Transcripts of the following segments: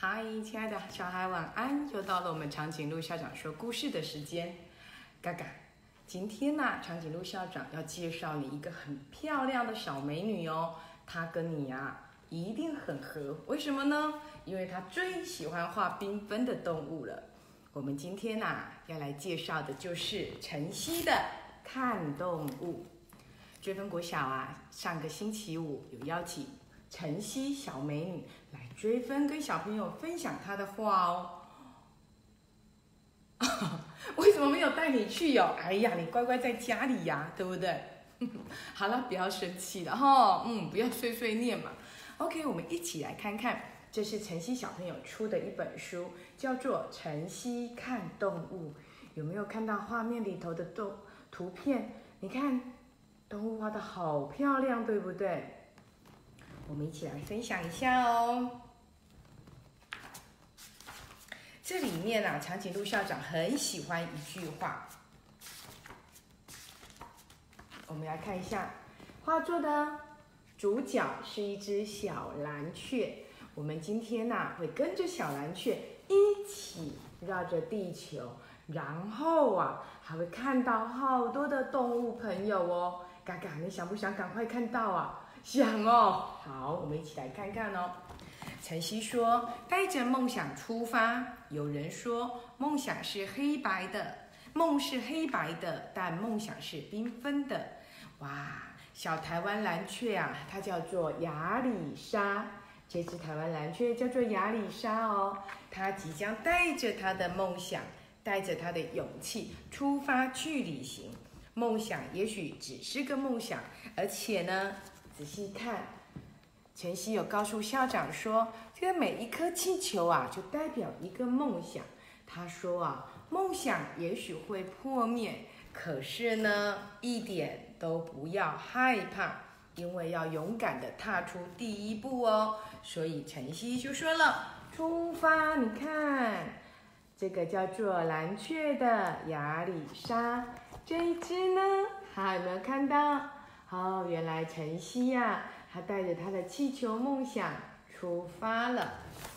嗨，亲爱的小孩，晚安！又到了我们长颈鹿校长说故事的时间。嘎嘎，今天呢，长颈鹿校长要介绍你一个很漂亮的小美女哦。她跟你呀一定很合，为什么呢？因为她最喜欢画缤纷的动物了。我们今天呐要来介绍的就是晨曦的看动物。追分国小啊，上个星期五有邀请晨曦小美女来追分，跟小朋友分享她的画哦。为什么没有带你去哟？哎呀，你乖乖在家里呀，对不对？好了，不要生气了哈，嗯，不要碎碎念嘛。OK，我们一起来看看，这是晨曦小朋友出的一本书，叫做《晨曦看动物》。有没有看到画面里头的动图片？你看。动物画的好漂亮，对不对？我们一起来分享一下哦。这里面啊，长颈鹿校长很喜欢一句话。我们来看一下，画作的主角是一只小蓝雀。我们今天呐，会跟着小蓝雀一起绕着地球，然后啊，还会看到好多的动物朋友哦。嘎嘎，你想不想赶快看到啊？想哦。好，我们一起来看看哦。晨曦说：“带着梦想出发。”有人说：“梦想是黑白的，梦是黑白的，但梦想是缤纷的。”哇，小台湾蓝雀啊，它叫做亚里莎。这只台湾蓝雀叫做亚里莎哦，它即将带着它的梦想，带着它的勇气出发去旅行。梦想也许只是个梦想，而且呢，仔细看，晨曦有告诉校长说，这个每一颗气球啊，就代表一个梦想。他说啊，梦想也许会破灭，可是呢，一点都不要害怕，因为要勇敢的踏出第一步哦。所以晨曦就说了，出发！你看，这个叫做蓝雀的亚里莎。这一只呢，还有没有看到？哦，原来晨曦呀，他带着他的气球梦想出发了。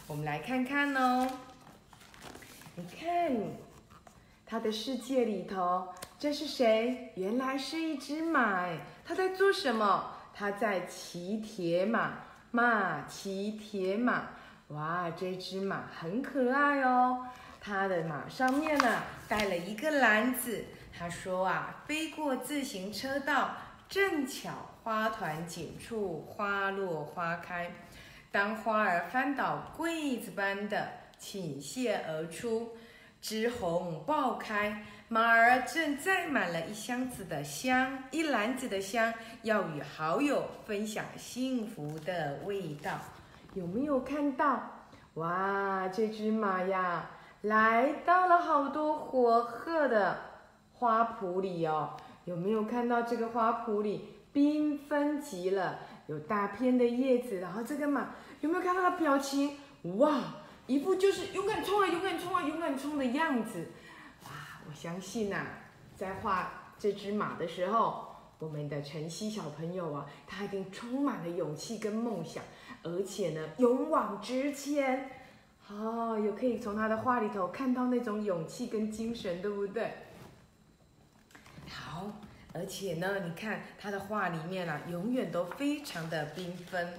我们来看看哦。你看，他的世界里头，这是谁？原来是一只马。他在做什么？他在骑铁马。马骑铁马。哇，这只马很可爱哦。它的马上面呢，带了一个篮子。他说啊，飞过自行车道，正巧花团锦簇，花落花开。当花儿翻倒柜子般的倾泻而出，枝红爆开，马儿正载满了一箱子的香，一篮子的香，要与好友分享幸福的味道。有没有看到？哇，这只马呀，来到了好多火鹤的。花圃里哦，有没有看到这个花圃里缤纷极了？有大片的叶子，然后这个马有没有看到它表情？哇，一副就是勇敢冲啊，勇敢冲啊，勇敢冲的样子。哇，我相信呐，在画这只马的时候，我们的晨曦小朋友啊，他一定充满了勇气跟梦想，而且呢，勇往直前。哦，也可以从他的画里头看到那种勇气跟精神，对不对？好，而且呢，你看他的画里面啊，永远都非常的缤纷。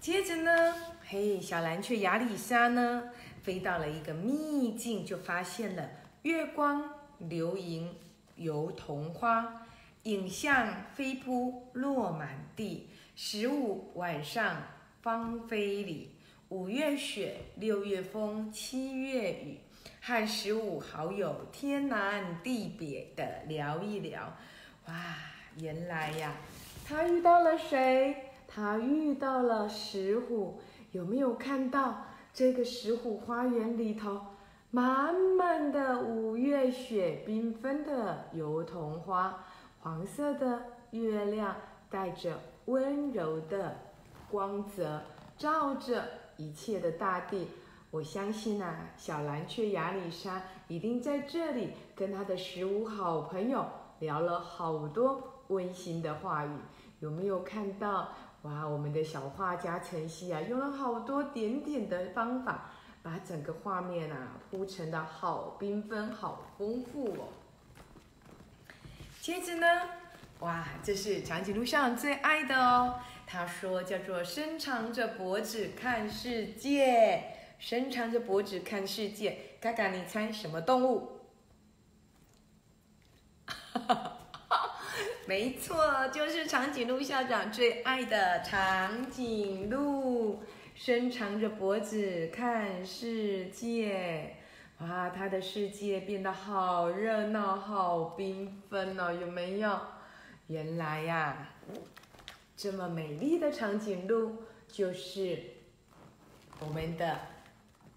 接着呢，嘿，小蓝雀亚里莎呢，飞到了一个秘境，就发现了月光流萤油桐花，影像飞扑落满地。十五晚上芳菲里，五月雪，六月风，七月雨。和十五好友天南地北的聊一聊，哇，原来呀，他遇到了谁？他遇到了石虎。有没有看到这个石虎花园里头，满满的五月雪，缤纷的油桐花，黄色的月亮带着温柔的光泽，照着一切的大地。我相信啊，小蓝雀亚里莎一定在这里跟他的十五好朋友聊了好多温馨的话语。有没有看到哇，我们的小画家晨曦啊，用了好多点点的方法，把整个画面啊铺成的好缤纷、好丰富哦。接着呢，哇，这是长颈鹿上最爱的哦。他说叫做伸长着脖子看世界，伸长着脖子看世界。嘎嘎，你猜什么动物？哈哈哈。没错，就是长颈鹿校长最爱的长颈鹿，伸长着脖子看世界。哇，它的世界变得好热闹、好缤纷哦，有没有？原来呀，这么美丽的长颈鹿就是我们的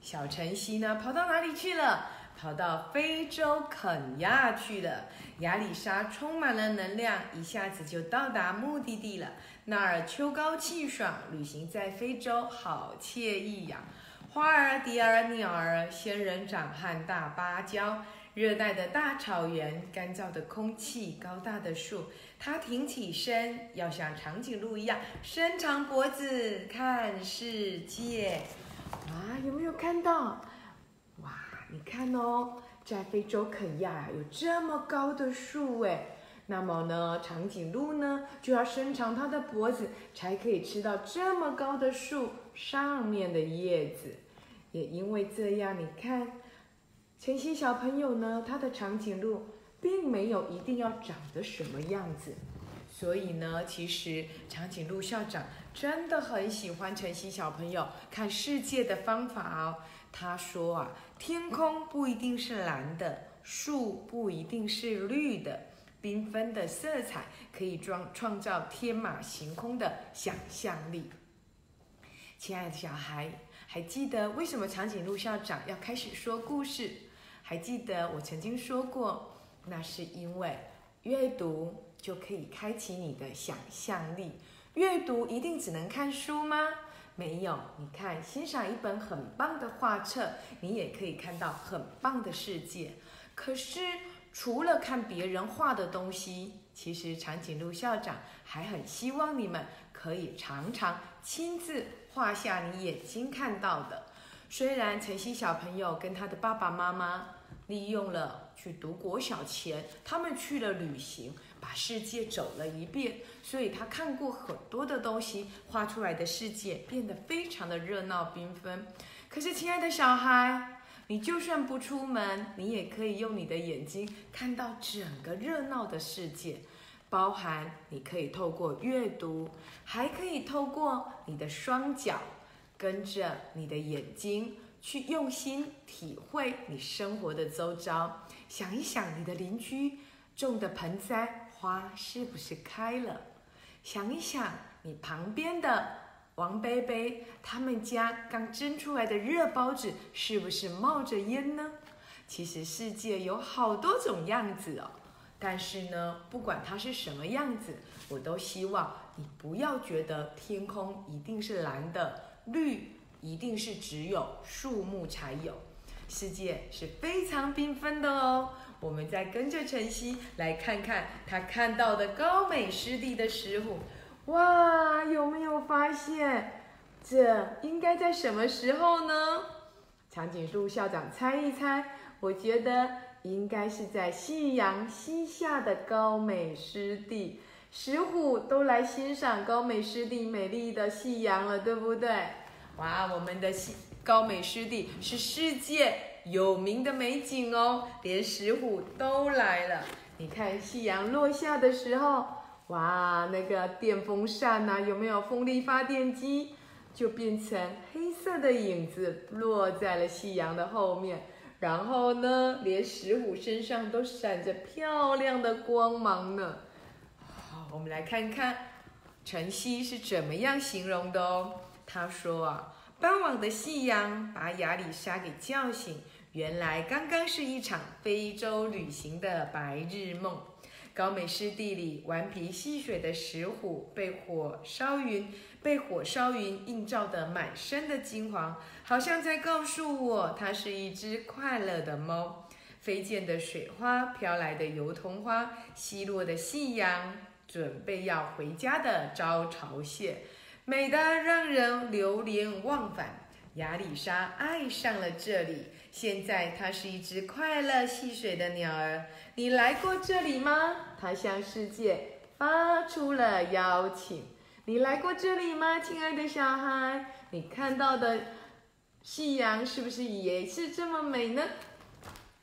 小晨曦呢，跑到哪里去了？跑到非洲肯亚去了。亚里莎充满了能量，一下子就到达目的地了。那儿秋高气爽，旅行在非洲好惬意呀！花儿、蝶儿、鸟儿、仙人掌和大芭蕉，热带的大草原，干燥的空气，高大的树。它挺起身，要像长颈鹿一样伸长脖子看世界。啊，有没有看到？哇，你看哦。在非洲肯亚有这么高的树哎，那么呢，长颈鹿呢就要伸长它的脖子，才可以吃到这么高的树上面的叶子。也因为这样，你看，晨曦小朋友呢，他的长颈鹿并没有一定要长得什么样子，所以呢，其实长颈鹿校长真的很喜欢晨曦小朋友看世界的方法哦。他说啊。天空不一定是蓝的，树不一定是绿的，缤纷的色彩可以装创造天马行空的想象力。亲爱的小孩，还记得为什么长颈鹿校长要开始说故事？还记得我曾经说过，那是因为阅读就可以开启你的想象力。阅读一定只能看书吗？没有，你看，欣赏一本很棒的画册，你也可以看到很棒的世界。可是，除了看别人画的东西，其实长颈鹿校长还很希望你们可以常常亲自画下你眼睛看到的。虽然晨曦小朋友跟他的爸爸妈妈利用了去读国小前，他们去了旅行。把世界走了一遍，所以他看过很多的东西，画出来的世界变得非常的热闹缤纷。可是，亲爱的小孩，你就算不出门，你也可以用你的眼睛看到整个热闹的世界，包含你可以透过阅读，还可以透过你的双脚，跟着你的眼睛去用心体会你生活的周遭。想一想，你的邻居种的盆栽。花是不是开了？想一想，你旁边的王贝贝他们家刚蒸出来的热包子是不是冒着烟呢？其实世界有好多种样子哦，但是呢，不管它是什么样子，我都希望你不要觉得天空一定是蓝的，绿一定是只有树木才有，世界是非常缤纷的哦。我们再跟着晨曦来看看他看到的高美湿地的石虎，哇，有没有发现？这应该在什么时候呢？长颈鹿校长猜一猜，我觉得应该是在夕阳西下的高美湿地，石虎都来欣赏高美湿地美丽的夕阳了，对不对？哇，我们的西高美湿地是世界。有名的美景哦，连石虎都来了。你看夕阳落下的时候，哇，那个电风扇呐，有没有风力发电机，就变成黑色的影子落在了夕阳的后面。然后呢，连石虎身上都闪着漂亮的光芒呢。好，我们来看看晨曦是怎么样形容的哦。他说啊，傍晚的夕阳把亚里莎给叫醒。原来刚刚是一场非洲旅行的白日梦。高美湿地里顽皮戏水的石虎，被火烧云，被火烧云映照的满身的金黄，好像在告诉我，它是一只快乐的猫。飞溅的水花，飘来的油桐花，西落的夕阳，准备要回家的招潮蟹。美得让人流连忘返。亚里莎爱上了这里，现在它是一只快乐戏水的鸟儿。你来过这里吗？它向世界发出了邀请。你来过这里吗，亲爱的小孩？你看到的夕阳是不是也是这么美呢？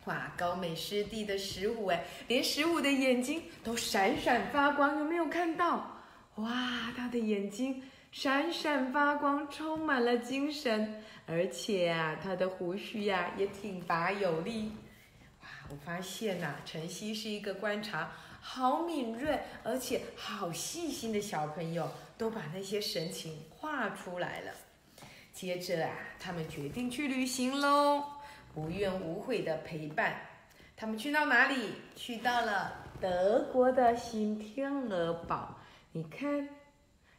哇，高美湿地的十五，哎，连十五的眼睛都闪闪发光，有没有看到？哇，它的眼睛。闪闪发光，充满了精神，而且啊，它的胡须呀也挺拔有力。哇，我发现呐，晨曦是一个观察好敏锐，而且好细心的小朋友，都把那些神情画出来了。接着啊，他们决定去旅行喽，无怨无悔的陪伴。他们去到哪里？去到了德国的新天鹅堡。你看。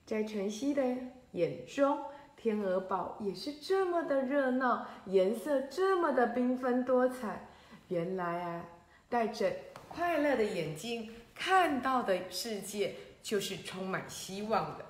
在晨曦的眼中，天鹅堡也是这么的热闹，颜色这么的缤纷多彩。原来啊，带着快乐的眼睛看到的世界就是充满希望的。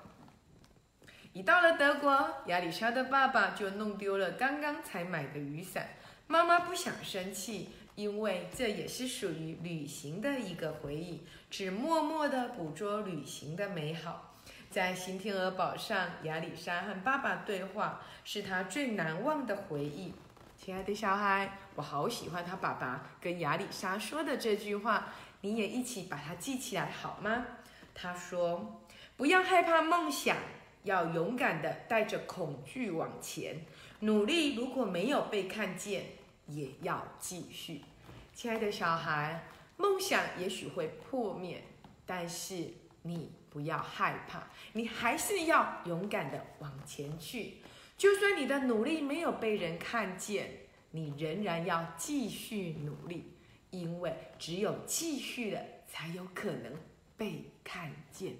一到了德国，亚里莎的爸爸就弄丢了刚刚才买的雨伞。妈妈不想生气，因为这也是属于旅行的一个回忆，只默默的捕捉旅行的美好。在新天鹅堡上，亚里莎和爸爸对话，是他最难忘的回忆。亲爱的小孩，我好喜欢他爸爸跟亚里莎说的这句话，你也一起把它记起来好吗？他说：“不要害怕梦想，要勇敢的带着恐惧往前，努力。如果没有被看见，也要继续。”亲爱的小孩，梦想也许会破灭，但是你。不要害怕，你还是要勇敢的往前去。就算你的努力没有被人看见，你仍然要继续努力，因为只有继续了，才有可能被看见。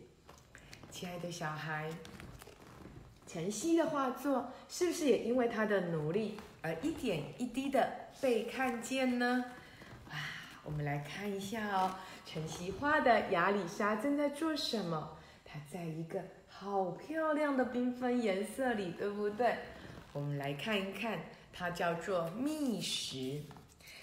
亲爱的小孩，晨曦的画作是不是也因为他的努力而一点一滴的被看见呢？啊，我们来看一下哦。晨曦画的亚里莎正在做什么？她在一个好漂亮的缤纷颜色里，对不对？我们来看一看，它叫做觅食。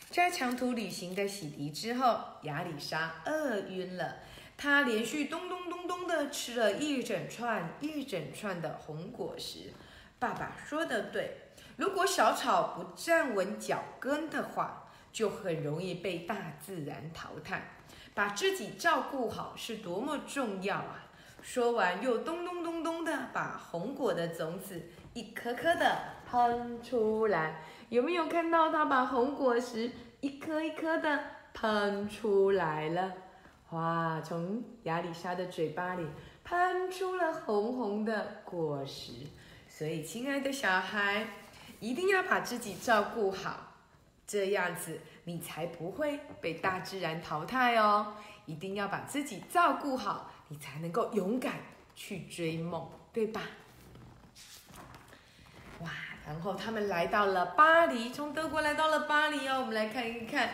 在长途旅行的洗涤之后，亚里莎饿晕了，她连续咚咚咚咚的吃了一整串一整串的红果实。爸爸说的对，如果小草不站稳脚跟的话，就很容易被大自然淘汰。把自己照顾好是多么重要啊！说完，又咚咚咚咚的把红果的种子一颗颗的喷出来。有没有看到他把红果实一颗一颗的喷出来了？哇，从亚里莎的嘴巴里喷出了红红的果实。所以，亲爱的小孩，一定要把自己照顾好，这样子。你才不会被大自然淘汰哦！一定要把自己照顾好，你才能够勇敢去追梦，对吧？哇！然后他们来到了巴黎，从德国来到了巴黎哦。我们来看一看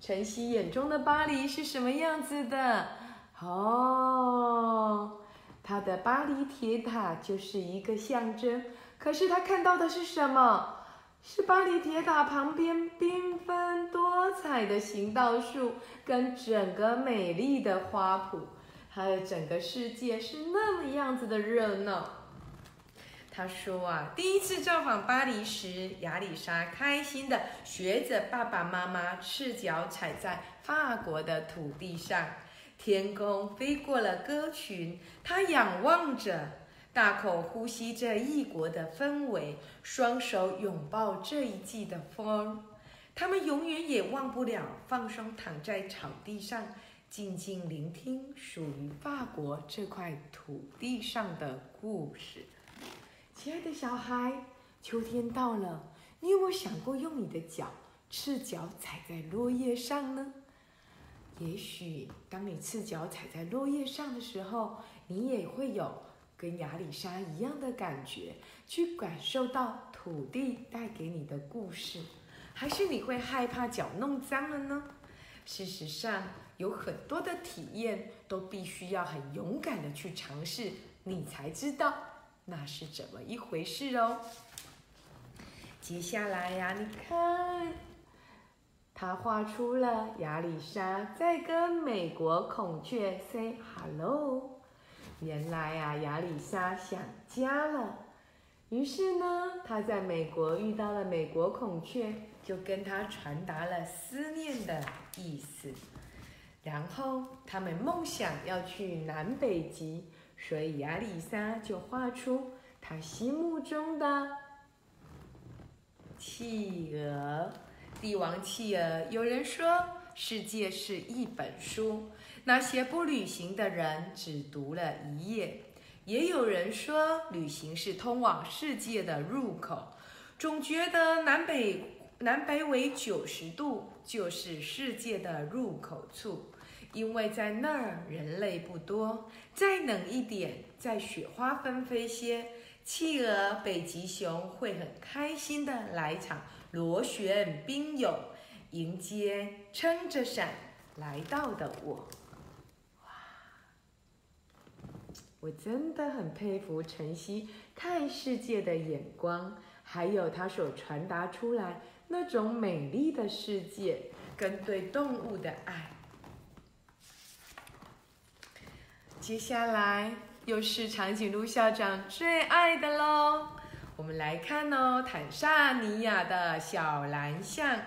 晨曦眼中的巴黎是什么样子的哦。他的巴黎铁塔就是一个象征，可是他看到的是什么？是巴黎铁塔旁边缤纷多彩的行道树，跟整个美丽的花圃，还有整个世界是那么样子的热闹。他说啊，第一次造访巴黎时，亚里莎开心的学着爸爸妈妈，赤脚踩在法国的土地上，天空飞过了鸽群，他仰望着。大口呼吸着异国的氛围，双手拥抱这一季的风。他们永远也忘不了放松躺在草地上，静静聆听属于法国这块土地上的故事。亲爱的小孩，秋天到了，你有没有想过用你的脚赤脚踩在落叶上呢？也许当你赤脚踩在落叶上的时候，你也会有。跟亚里莎一样的感觉，去感受到土地带给你的故事，还是你会害怕脚弄脏了呢？事实上，有很多的体验都必须要很勇敢的去尝试，你才知道那是怎么一回事哦？接下来呀，你看，他画出了亚里莎在跟美国孔雀 say hello。原来呀，亚里莎想家了，于是呢，他在美国遇到了美国孔雀，就跟他传达了思念的意思。然后他们梦想要去南北极，所以亚里莎就画出他心目中的企鹅，帝王企鹅。有人说，世界是一本书，那些不旅行的人只读了一页；也有人说，旅行是通往世界的入口。总觉得南北南北纬九十度就是世界的入口处。因为在那儿人类不多，再冷一点，再雪花纷飞些，企鹅、北极熊会很开心的来场螺旋冰泳，迎接撑着伞来到的我。哇，我真的很佩服晨曦看世界的眼光，还有他所传达出来那种美丽的世界跟对动物的爱。接下来又是长颈鹿校长最爱的喽，我们来看哦，坦萨尼亚的小蓝象，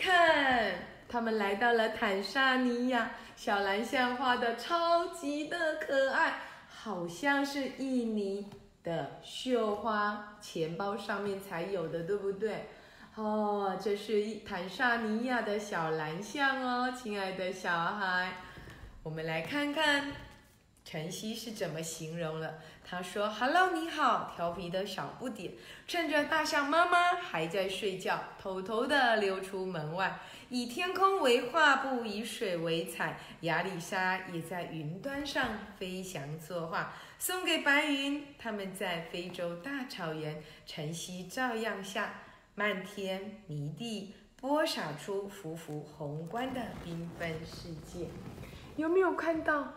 看，他们来到了坦萨尼亚，小蓝象画的超级的可爱，好像是印尼的绣花钱包上面才有的，对不对？哦，这是坦萨尼亚的小蓝象哦，亲爱的小孩，我们来看看。晨曦是怎么形容了？他说：“Hello，你好，调皮的小不点，趁着大象妈妈还在睡觉，偷偷的溜出门外，以天空为画布，以水为彩。亚里莎也在云端上飞翔作画，送给白云。他们在非洲大草原，晨曦照样下，漫天迷地，播撒出幅幅宏观的缤纷世界。有没有看到？”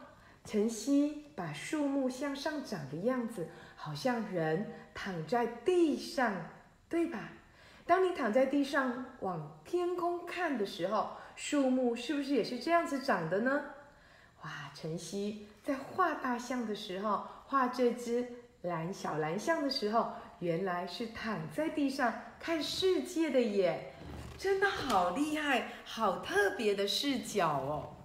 晨曦把树木向上长的样子，好像人躺在地上，对吧？当你躺在地上往天空看的时候，树木是不是也是这样子长的呢？哇！晨曦在画大象的时候，画这只蓝小蓝象的时候，原来是躺在地上看世界的耶，真的好厉害，好特别的视角哦。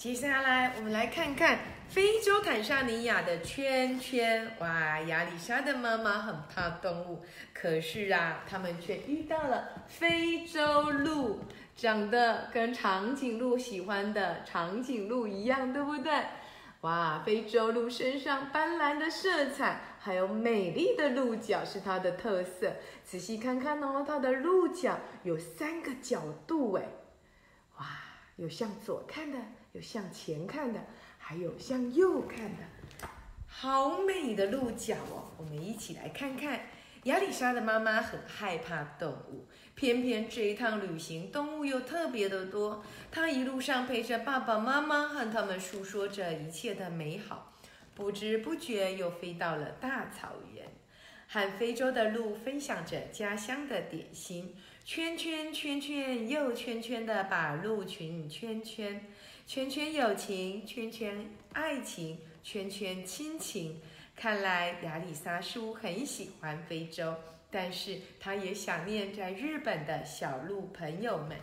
接下来，我们来看看非洲坦桑尼亚的圈圈。哇，亚里莎的妈妈很怕动物，可是啊，他们却遇到了非洲鹿，长得跟长颈鹿喜欢的长颈鹿一样，对不对？哇，非洲鹿身上斑斓的色彩，还有美丽的鹿角是它的特色。仔细看看哦，它的鹿角有三个角度，哎，哇，有向左看的。有向前看的，还有向右看的，好美的鹿角哦！我们一起来看看。亚里莎的妈妈很害怕动物，偏偏这一趟旅行动物又特别的多。她一路上陪着爸爸妈妈，和他们诉说着一切的美好，不知不觉又飞到了大草原，和非洲的鹿分享着家乡的点心，圈圈圈圈又圈圈的把鹿群圈圈。圈圈友情，圈圈爱情，圈圈亲情。看来亚里莎似乎很喜欢非洲，但是他也想念在日本的小鹿朋友们。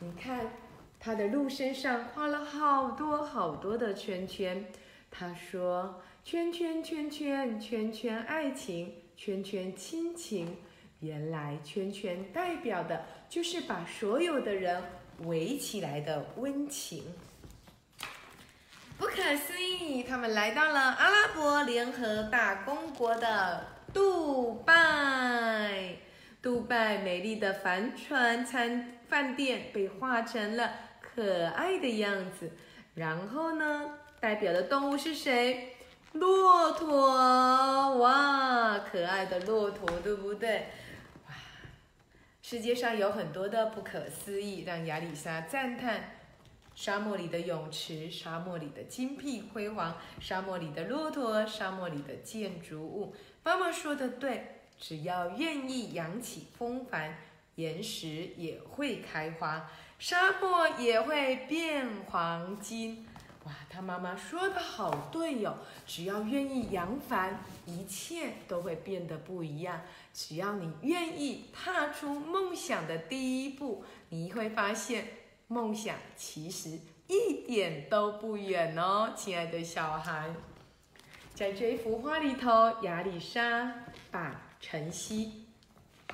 你看，他的鹿身上画了好多好多的圈圈。他说：“圈圈圈圈圈圈爱情，圈圈亲情。原来圈圈代表的就是把所有的人围起来的温情。”不可思议，他们来到了阿拉伯联合大公国的杜拜。杜拜美丽的帆船餐饭店被画成了可爱的样子。然后呢，代表的动物是谁？骆驼。哇，可爱的骆驼，对不对？哇，世界上有很多的不可思议，让亚里莎赞叹。沙漠里的泳池，沙漠里的金碧辉煌，沙漠里的骆驼，沙漠里的建筑物。妈妈说的对，只要愿意扬起风帆，岩石也会开花，沙漠也会变黄金。哇，他妈妈说的好对哟！只要愿意扬帆，一切都会变得不一样。只要你愿意踏出梦想的第一步，你会发现梦想其实一点都不远哦，亲爱的小孩。在这一幅画里头，亚里莎把晨曦，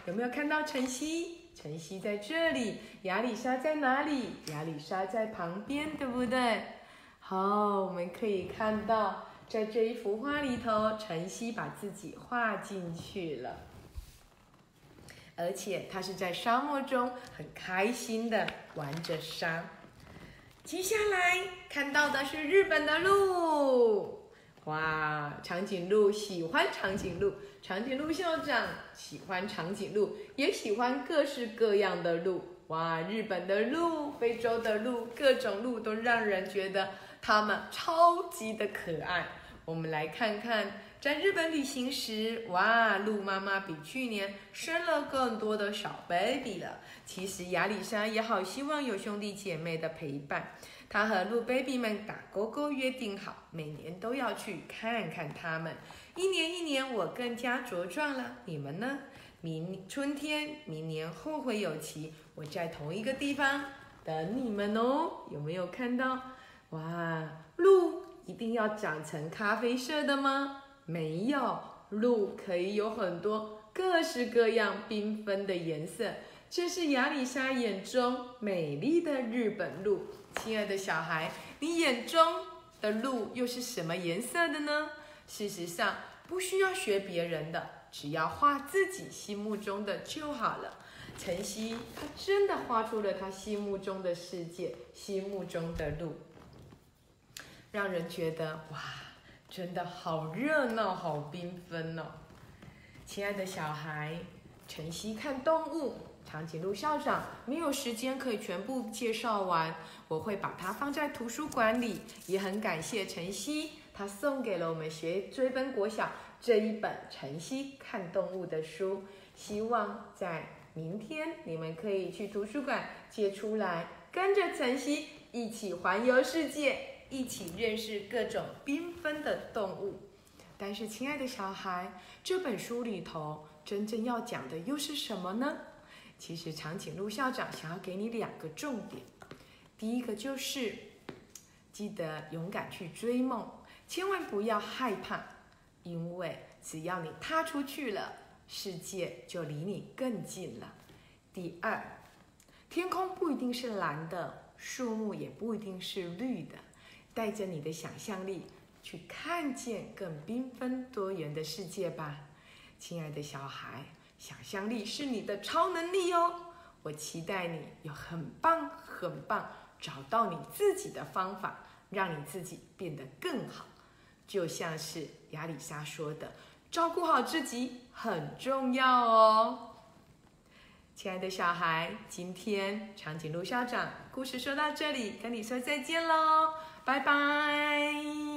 有没有看到晨曦？晨曦在这里，亚里莎在哪里？亚里莎在旁边，对不对？好，我们可以看到，在这一幅画里头，晨曦把自己画进去了，而且他是在沙漠中很开心的玩着沙。接下来看到的是日本的鹿，哇，长颈鹿喜欢长颈鹿，长颈鹿校长喜欢长颈鹿，也喜欢各式各样的鹿。哇，日本的鹿，非洲的鹿，各种鹿都让人觉得。它们超级的可爱，我们来看看，在日本旅行时，哇，鹿妈妈比去年生了更多的小 baby 了。其实亚里莎也好希望有兄弟姐妹的陪伴，她和鹿 baby 们打勾勾约定好，每年都要去看看他们。一年一年，我更加茁壮了，你们呢？明春天，明年后会有期，我在同一个地方等你们哦。有没有看到？哇，鹿一定要长成咖啡色的吗？没有，鹿可以有很多各式各样缤纷的颜色。这是亚里莎眼中美丽的日本鹿。亲爱的小孩，你眼中的鹿又是什么颜色的呢？事实上，不需要学别人的，只要画自己心目中的就好了。晨曦，他真的画出了他心目中的世界，心目中的鹿。让人觉得哇，真的好热闹，好缤纷哦！亲爱的小孩，晨曦看动物，长颈鹿校长没有时间可以全部介绍完，我会把它放在图书馆里。也很感谢晨曦，他送给了我们学追奔国小这一本《晨曦看动物》的书。希望在明天你们可以去图书馆借出来，跟着晨曦一起环游世界。一起认识各种缤纷的动物，但是，亲爱的小孩，这本书里头真正要讲的又是什么呢？其实，长颈鹿校长想要给你两个重点。第一个就是，记得勇敢去追梦，千万不要害怕，因为只要你踏出去了，世界就离你更近了。第二，天空不一定是蓝的，树木也不一定是绿的。带着你的想象力去看见更缤纷多元的世界吧，亲爱的小孩，想象力是你的超能力哦！我期待你有很棒很棒，找到你自己的方法，让你自己变得更好。就像是亚里莎说的：“照顾好自己很重要哦。”亲爱的小孩，今天长颈鹿校长故事说到这里，跟你说再见喽。拜拜。